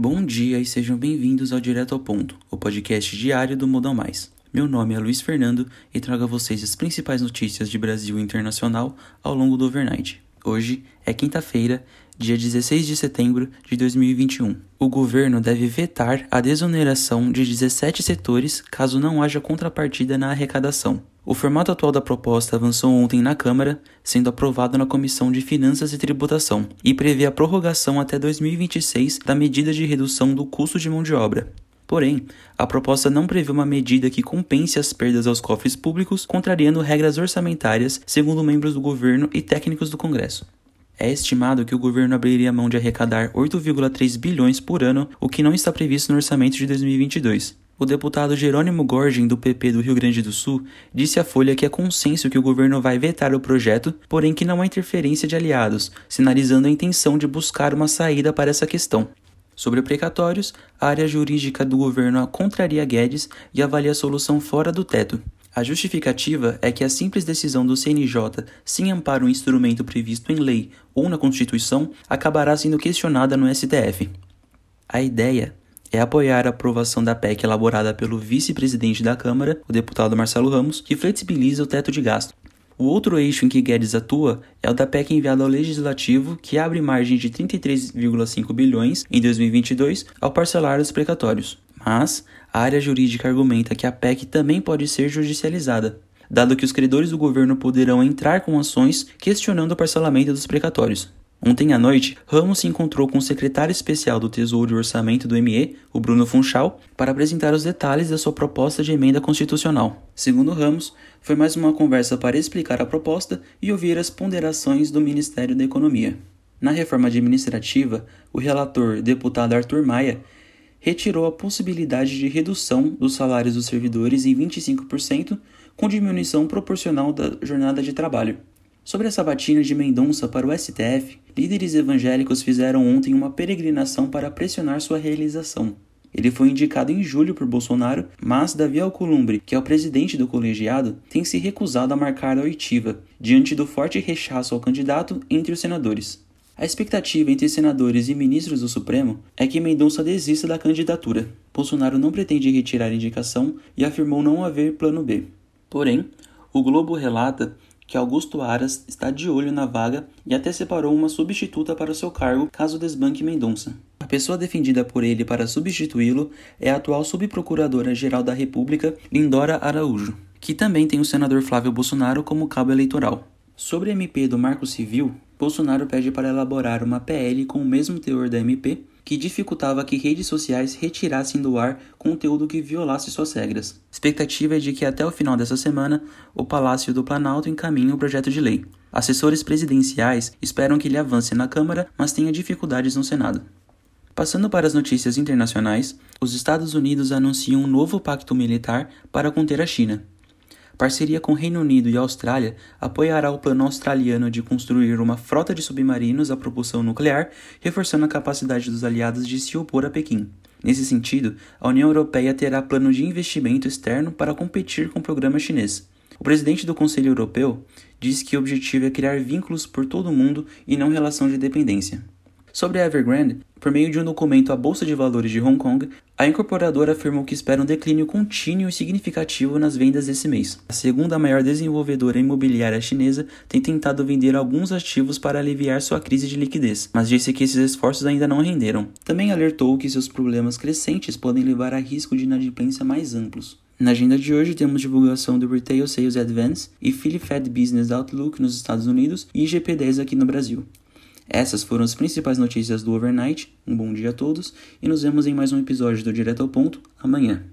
Bom dia e sejam bem-vindos ao Direto ao Ponto, o podcast diário do Modal Mais. Meu nome é Luiz Fernando e trago a vocês as principais notícias de Brasil e internacional ao longo do overnight. Hoje é quinta-feira, dia 16 de setembro de 2021. O governo deve vetar a desoneração de 17 setores caso não haja contrapartida na arrecadação. O formato atual da proposta avançou ontem na Câmara, sendo aprovado na Comissão de Finanças e Tributação, e prevê a prorrogação até 2026 da medida de redução do custo de mão de obra. Porém, a proposta não prevê uma medida que compense as perdas aos cofres públicos, contrariando regras orçamentárias, segundo membros do governo e técnicos do Congresso. É estimado que o governo abriria mão de arrecadar 8,3 bilhões por ano, o que não está previsto no orçamento de 2022. O deputado Jerônimo Gorgin, do PP do Rio Grande do Sul, disse à Folha que é consenso que o governo vai vetar o projeto, porém que não há interferência de aliados, sinalizando a intenção de buscar uma saída para essa questão. Sobre precatórios, a área jurídica do governo contraria Guedes e avalia a solução fora do teto. A justificativa é que a simples decisão do CNJ, sem amparo um instrumento previsto em lei ou na Constituição, acabará sendo questionada no STF. A ideia é apoiar a aprovação da PEC elaborada pelo vice-presidente da Câmara, o deputado Marcelo Ramos, que flexibiliza o teto de gasto. O outro eixo em que Guedes atua é o da PEC enviada ao Legislativo, que abre margem de 33,5 bilhões em 2022 ao parcelar os precatórios. Mas a área jurídica argumenta que a PEC também pode ser judicializada, dado que os credores do governo poderão entrar com ações questionando o parcelamento dos precatórios. Ontem à noite, Ramos se encontrou com o secretário especial do Tesouro e Orçamento do ME, o Bruno Funchal, para apresentar os detalhes da sua proposta de emenda constitucional. Segundo Ramos, foi mais uma conversa para explicar a proposta e ouvir as ponderações do Ministério da Economia. Na reforma administrativa, o relator, deputado Arthur Maia, retirou a possibilidade de redução dos salários dos servidores em 25%, com diminuição proporcional da jornada de trabalho. Sobre a sabatina de Mendonça para o STF, líderes evangélicos fizeram ontem uma peregrinação para pressionar sua realização. Ele foi indicado em julho por Bolsonaro, mas Davi Alcolumbre, que é o presidente do colegiado, tem se recusado a marcar a oitiva, diante do forte rechaço ao candidato entre os senadores. A expectativa entre senadores e ministros do Supremo é que Mendonça desista da candidatura. Bolsonaro não pretende retirar a indicação e afirmou não haver plano B. Porém, o Globo relata que Augusto Aras está de olho na vaga e até separou uma substituta para seu cargo caso desbanque Mendonça. A pessoa defendida por ele para substituí-lo é a atual subprocuradora-geral da República, Lindora Araújo, que também tem o senador Flávio Bolsonaro como cabo eleitoral. Sobre a MP do Marco Civil, Bolsonaro pede para elaborar uma PL com o mesmo teor da MP que dificultava que redes sociais retirassem do ar conteúdo que violasse suas regras. Expectativa é de que até o final dessa semana o Palácio do Planalto encaminhe o projeto de lei. Assessores presidenciais esperam que ele avance na Câmara, mas tenha dificuldades no Senado. Passando para as notícias internacionais, os Estados Unidos anunciam um novo pacto militar para conter a China parceria com Reino Unido e Austrália, apoiará o plano australiano de construir uma frota de submarinos a propulsão nuclear, reforçando a capacidade dos aliados de se opor a Pequim. Nesse sentido, a União Europeia terá plano de investimento externo para competir com o programa chinês. O presidente do Conselho Europeu disse que o objetivo é criar vínculos por todo o mundo e não relação de dependência. Sobre a Evergrande, por meio de um documento à Bolsa de Valores de Hong Kong, a incorporadora afirmou que espera um declínio contínuo e significativo nas vendas desse mês. A segunda maior desenvolvedora imobiliária chinesa tem tentado vender alguns ativos para aliviar sua crise de liquidez, mas disse que esses esforços ainda não renderam. Também alertou que seus problemas crescentes podem levar a risco de inadimplência mais amplos. Na agenda de hoje temos divulgação do Retail Sales Advance e Philly Fed Business Outlook nos Estados Unidos e IGP-10 aqui no Brasil. Essas foram as principais notícias do overnight. Um bom dia a todos e nos vemos em mais um episódio do Direto ao Ponto amanhã.